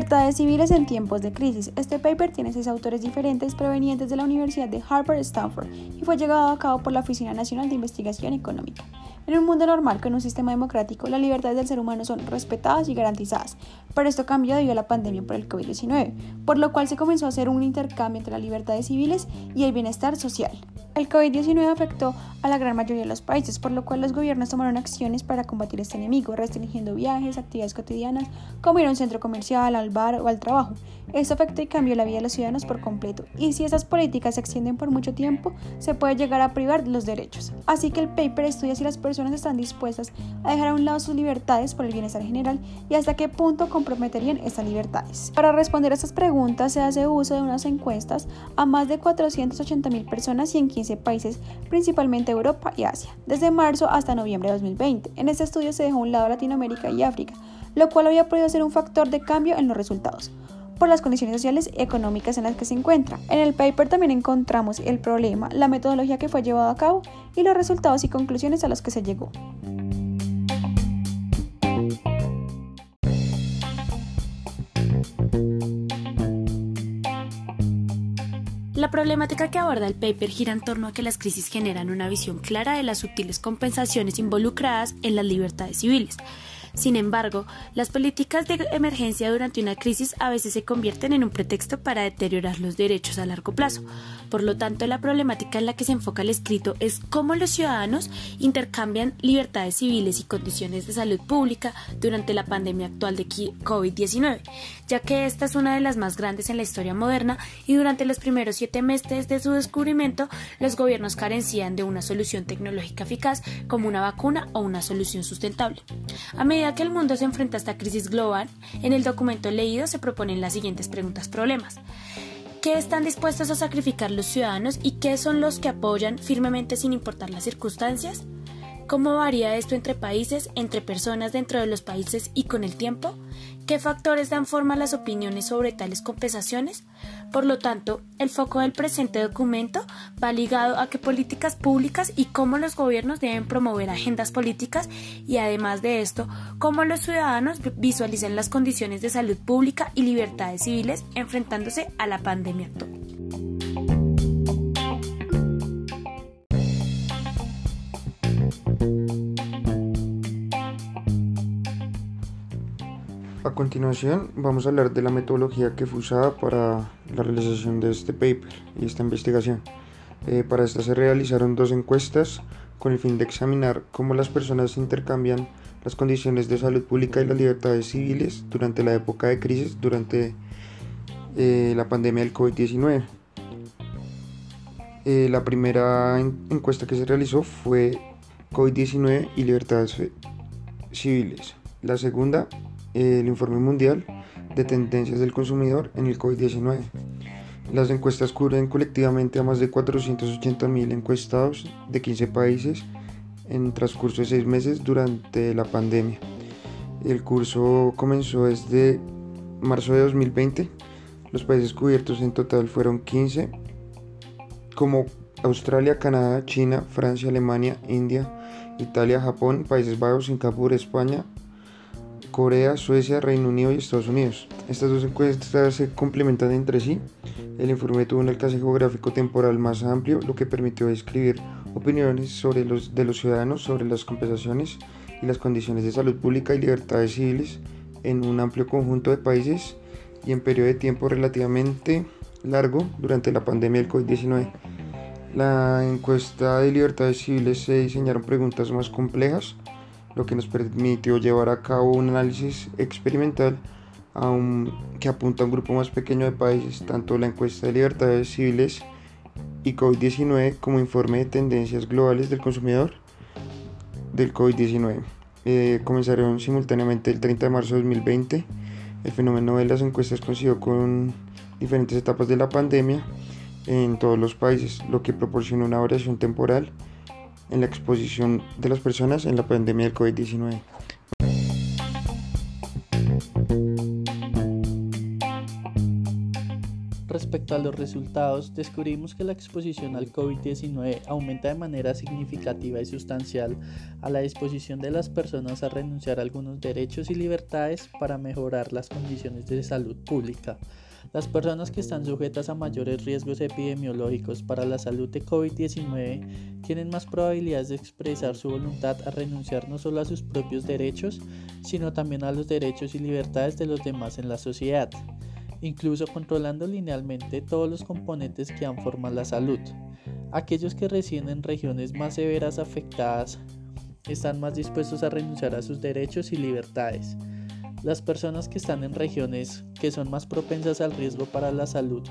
Libertades civiles en tiempos de crisis. Este paper tiene seis autores diferentes provenientes de la Universidad de Harvard Stanford y fue llevado a cabo por la Oficina Nacional de Investigación Económica. En un mundo normal con un sistema democrático, las libertades del ser humano son respetadas y garantizadas, pero esto cambió debido a la pandemia por el COVID-19, por lo cual se comenzó a hacer un intercambio entre las libertades civiles y el bienestar social. El COVID-19 afectó a la gran mayoría de los países, por lo cual los gobiernos tomaron acciones para combatir este enemigo, restringiendo viajes, actividades cotidianas, como ir a un centro comercial, al bar o al trabajo. Esto afectó y cambió la vida de los ciudadanos por completo, y si esas políticas se extienden por mucho tiempo, se puede llegar a privar los derechos. Así que el paper estudia si las personas están dispuestas a dejar a un lado sus libertades por el bienestar general y hasta qué punto comprometerían estas libertades. Para responder a estas preguntas se hace uso de unas encuestas a más de 480 mil personas y en 15 países, principalmente Europa y Asia, desde marzo hasta noviembre de 2020. En este estudio se dejó a un lado Latinoamérica y África, lo cual había podido ser un factor de cambio en los resultados por las condiciones sociales y económicas en las que se encuentra. En el paper también encontramos el problema, la metodología que fue llevada a cabo y los resultados y conclusiones a los que se llegó. La problemática que aborda el paper gira en torno a que las crisis generan una visión clara de las sutiles compensaciones involucradas en las libertades civiles, sin embargo, las políticas de emergencia durante una crisis a veces se convierten en un pretexto para deteriorar los derechos a largo plazo. Por lo tanto, la problemática en la que se enfoca el escrito es cómo los ciudadanos intercambian libertades civiles y condiciones de salud pública durante la pandemia actual de COVID-19, ya que esta es una de las más grandes en la historia moderna y durante los primeros siete meses de su descubrimiento, los gobiernos carecían de una solución tecnológica eficaz como una vacuna o una solución sustentable. A medida que el mundo se enfrenta a esta crisis global, en el documento leído se proponen las siguientes preguntas problemas. ¿Qué están dispuestos a sacrificar los ciudadanos y qué son los que apoyan firmemente sin importar las circunstancias? ¿Cómo varía esto entre países, entre personas dentro de los países y con el tiempo? ¿Qué factores dan forma a las opiniones sobre tales compensaciones? Por lo tanto, el foco del presente documento va ligado a qué políticas públicas y cómo los gobiernos deben promover agendas políticas y además de esto, cómo los ciudadanos visualizan las condiciones de salud pública y libertades civiles enfrentándose a la pandemia. Continuación vamos a hablar de la metodología que fue usada para la realización de este paper y esta investigación. Eh, para esta se realizaron dos encuestas con el fin de examinar cómo las personas intercambian las condiciones de salud pública y las libertades civiles durante la época de crisis durante eh, la pandemia del COVID-19. Eh, la primera encuesta que se realizó fue COVID-19 y libertades civiles. La segunda el informe mundial de tendencias del consumidor en el COVID-19. Las encuestas cubren colectivamente a más de 480.000 encuestados de 15 países en transcurso de seis meses durante la pandemia. El curso comenzó desde marzo de 2020. Los países cubiertos en total fueron 15, como Australia, Canadá, China, Francia, Alemania, India, Italia, Japón, Países Bajos, Singapur, España, Corea, Suecia, Reino Unido y Estados Unidos. Estas dos encuestas se complementan entre sí. El informe tuvo un alcance geográfico temporal más amplio, lo que permitió describir opiniones sobre los, de los ciudadanos sobre las compensaciones y las condiciones de salud pública y libertades civiles en un amplio conjunto de países y en periodo de tiempo relativamente largo durante la pandemia del COVID-19. La encuesta de libertades civiles se diseñaron preguntas más complejas lo que nos permitió llevar a cabo un análisis experimental que apunta a un grupo más pequeño de países, tanto la encuesta de libertades civiles y COVID-19 como informe de tendencias globales del consumidor del COVID-19. Eh, comenzaron simultáneamente el 30 de marzo de 2020. El fenómeno de las encuestas coincidió con diferentes etapas de la pandemia en todos los países, lo que proporcionó una variación temporal en la exposición de las personas en la pandemia del COVID-19. Respecto a los resultados, descubrimos que la exposición al COVID-19 aumenta de manera significativa y sustancial a la disposición de las personas a renunciar a algunos derechos y libertades para mejorar las condiciones de salud pública. Las personas que están sujetas a mayores riesgos epidemiológicos para la salud de COVID-19 tienen más probabilidades de expresar su voluntad a renunciar no solo a sus propios derechos, sino también a los derechos y libertades de los demás en la sociedad incluso controlando linealmente todos los componentes que han formado la salud. Aquellos que residen en regiones más severas afectadas están más dispuestos a renunciar a sus derechos y libertades. Las personas que están en regiones que son más propensas al riesgo para la salud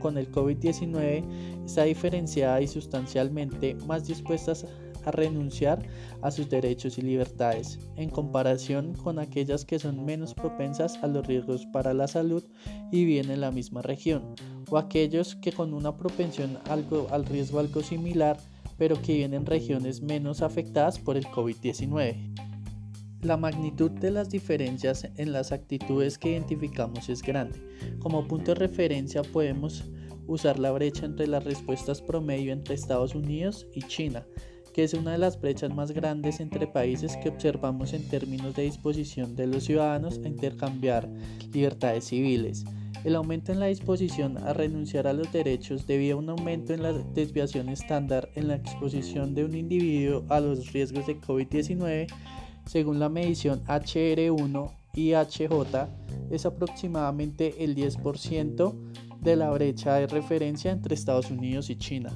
con el COVID-19 está diferenciada y sustancialmente más dispuestas a renunciar a sus derechos y libertades, en comparación con aquellas que son menos propensas a los riesgos para la salud y viven en la misma región, o aquellos que con una propensión algo, al riesgo algo similar, pero que viven en regiones menos afectadas por el COVID-19. La magnitud de las diferencias en las actitudes que identificamos es grande. Como punto de referencia podemos usar la brecha entre las respuestas promedio entre Estados Unidos y China, que es una de las brechas más grandes entre países que observamos en términos de disposición de los ciudadanos a intercambiar libertades civiles. El aumento en la disposición a renunciar a los derechos debido a un aumento en la desviación estándar en la exposición de un individuo a los riesgos de COVID-19, según la medición HR1 y HJ, es aproximadamente el 10% de la brecha de referencia entre Estados Unidos y China.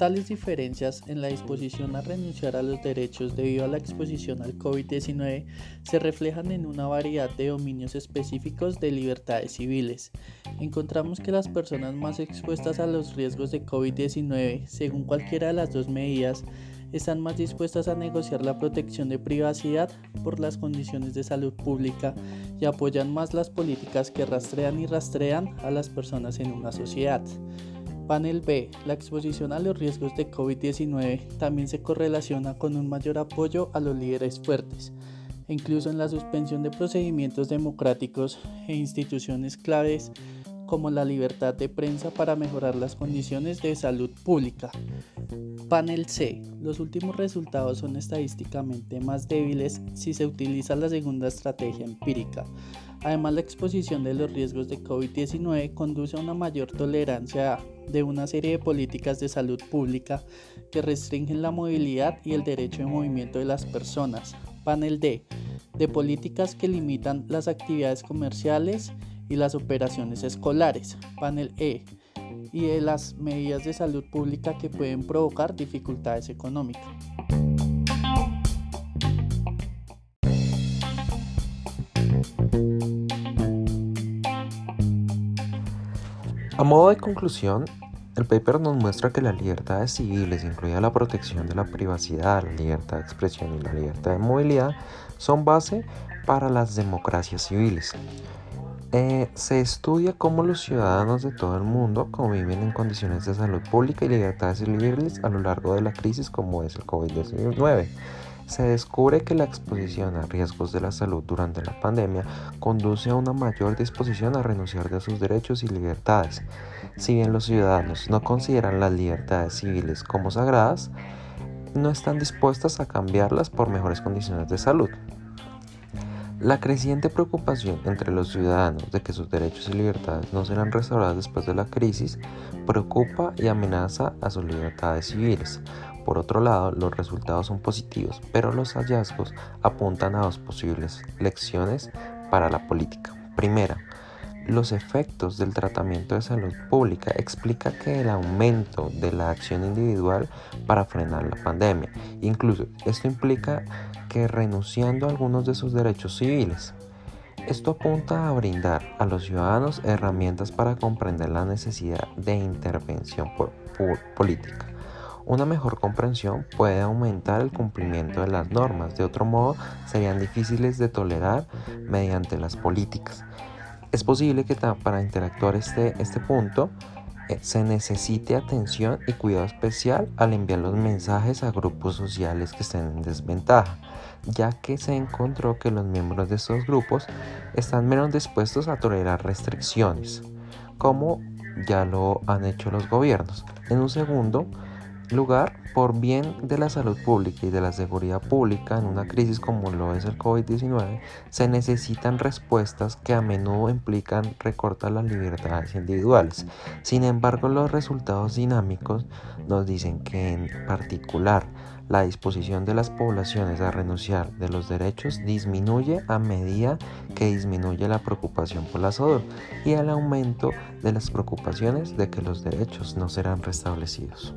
Tales diferencias en la disposición a renunciar a los derechos debido a la exposición al COVID-19 se reflejan en una variedad de dominios específicos de libertades civiles. Encontramos que las personas más expuestas a los riesgos de COVID-19, según cualquiera de las dos medidas, están más dispuestas a negociar la protección de privacidad por las condiciones de salud pública y apoyan más las políticas que rastrean y rastrean a las personas en una sociedad. Panel B. La exposición a los riesgos de COVID-19 también se correlaciona con un mayor apoyo a los líderes fuertes, incluso en la suspensión de procedimientos democráticos e instituciones claves como la libertad de prensa para mejorar las condiciones de salud pública. Panel C. Los últimos resultados son estadísticamente más débiles si se utiliza la segunda estrategia empírica. Además, la exposición de los riesgos de COVID-19 conduce a una mayor tolerancia de una serie de políticas de salud pública que restringen la movilidad y el derecho de movimiento de las personas. Panel D. De políticas que limitan las actividades comerciales y las operaciones escolares. Panel E. Y de las medidas de salud pública que pueden provocar dificultades económicas. A modo de conclusión, el paper nos muestra que las libertades civiles, incluida la protección de la privacidad, la libertad de expresión y la libertad de movilidad, son base para las democracias civiles. Eh, se estudia cómo los ciudadanos de todo el mundo conviven en condiciones de salud pública y libertades civiles a lo largo de la crisis como es el COVID-19 se descubre que la exposición a riesgos de la salud durante la pandemia conduce a una mayor disposición a renunciar de sus derechos y libertades. Si bien los ciudadanos no consideran las libertades civiles como sagradas, no están dispuestas a cambiarlas por mejores condiciones de salud. La creciente preocupación entre los ciudadanos de que sus derechos y libertades no serán restauradas después de la crisis preocupa y amenaza a sus libertades civiles. Por otro lado, los resultados son positivos, pero los hallazgos apuntan a dos posibles lecciones para la política. Primera, los efectos del tratamiento de salud pública explica que el aumento de la acción individual para frenar la pandemia. Incluso esto implica que renunciando a algunos de sus derechos civiles. Esto apunta a brindar a los ciudadanos herramientas para comprender la necesidad de intervención política. Una mejor comprensión puede aumentar el cumplimiento de las normas, de otro modo serían difíciles de tolerar mediante las políticas. Es posible que para interactuar este, este punto se necesite atención y cuidado especial al enviar los mensajes a grupos sociales que estén en desventaja, ya que se encontró que los miembros de estos grupos están menos dispuestos a tolerar restricciones, como ya lo han hecho los gobiernos. En un segundo lugar, por bien de la salud pública y de la seguridad pública en una crisis como lo es el COVID-19, se necesitan respuestas que a menudo implican recortar las libertades individuales. Sin embargo, los resultados dinámicos nos dicen que en particular la disposición de las poblaciones a renunciar de los derechos disminuye a medida que disminuye la preocupación por la salud y el aumento de las preocupaciones de que los derechos no serán restablecidos.